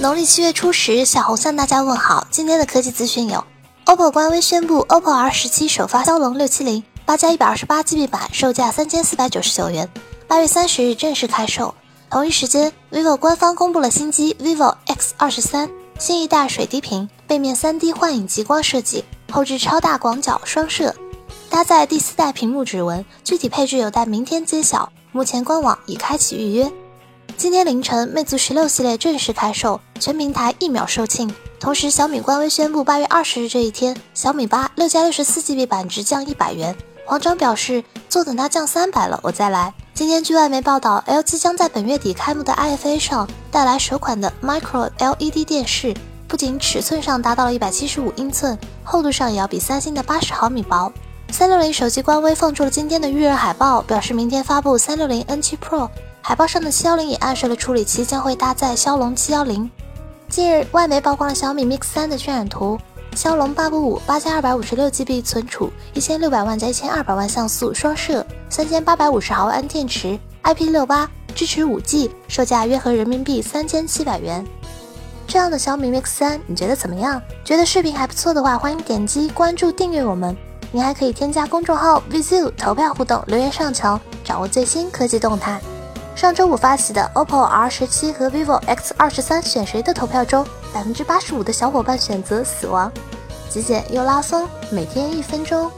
农历七月初十，小红向大家问好。今天的科技资讯有：OPPO 官微宣布，OPPO R 十七首发骁龙六七零八加一百二十八 GB 版，售价三千四百九十九元，八月三十日正式开售。同一时间，vivo 官方公布了新机 vivo X 二十三，新一代水滴屏，背面三 D 幻影极光设计，后置超大广角双摄，搭载第四代屏幕指纹，具体配置有待明天揭晓。目前官网已开启预约。今天凌晨，魅族十六系列正式开售，全平台一秒售罄。同时，小米官微宣布，八月二十日这一天，小米八六加六十四 GB 版直降一百元。黄章表示，坐等它降三百了，我再来。今天，据外媒报道，LG 将在本月底开幕的 IFA 上带来首款的 Micro LED 电视，不仅尺寸上达到了一百七十五英寸，厚度上也要比三星的八十毫米薄。三六零手机官微放出了今天的预热海报，表示明天发布三六零 N7 Pro。海报上的七幺零也暗示了处理器将会搭载骁龙七幺零。近日，外媒曝光了小米 Mix 三的渲染图，骁龙八五五八加二百五十六 GB 存储，一千六百万加一千二百万像素双摄，三千八百五十毫安电池，IP 六八，支持五 G，售价约合人民币三千七百元。这样的小米 Mix 三，你觉得怎么样？觉得视频还不错的话，欢迎点击关注订阅我们。你还可以添加公众号 Vizu 投票互动，留言上墙，掌握最新科技动态。上周五发起的 OPPO R 十七和 vivo X 二十三选谁的投票中，百分之八十五的小伙伴选择死亡。极简又拉风，每天一分钟。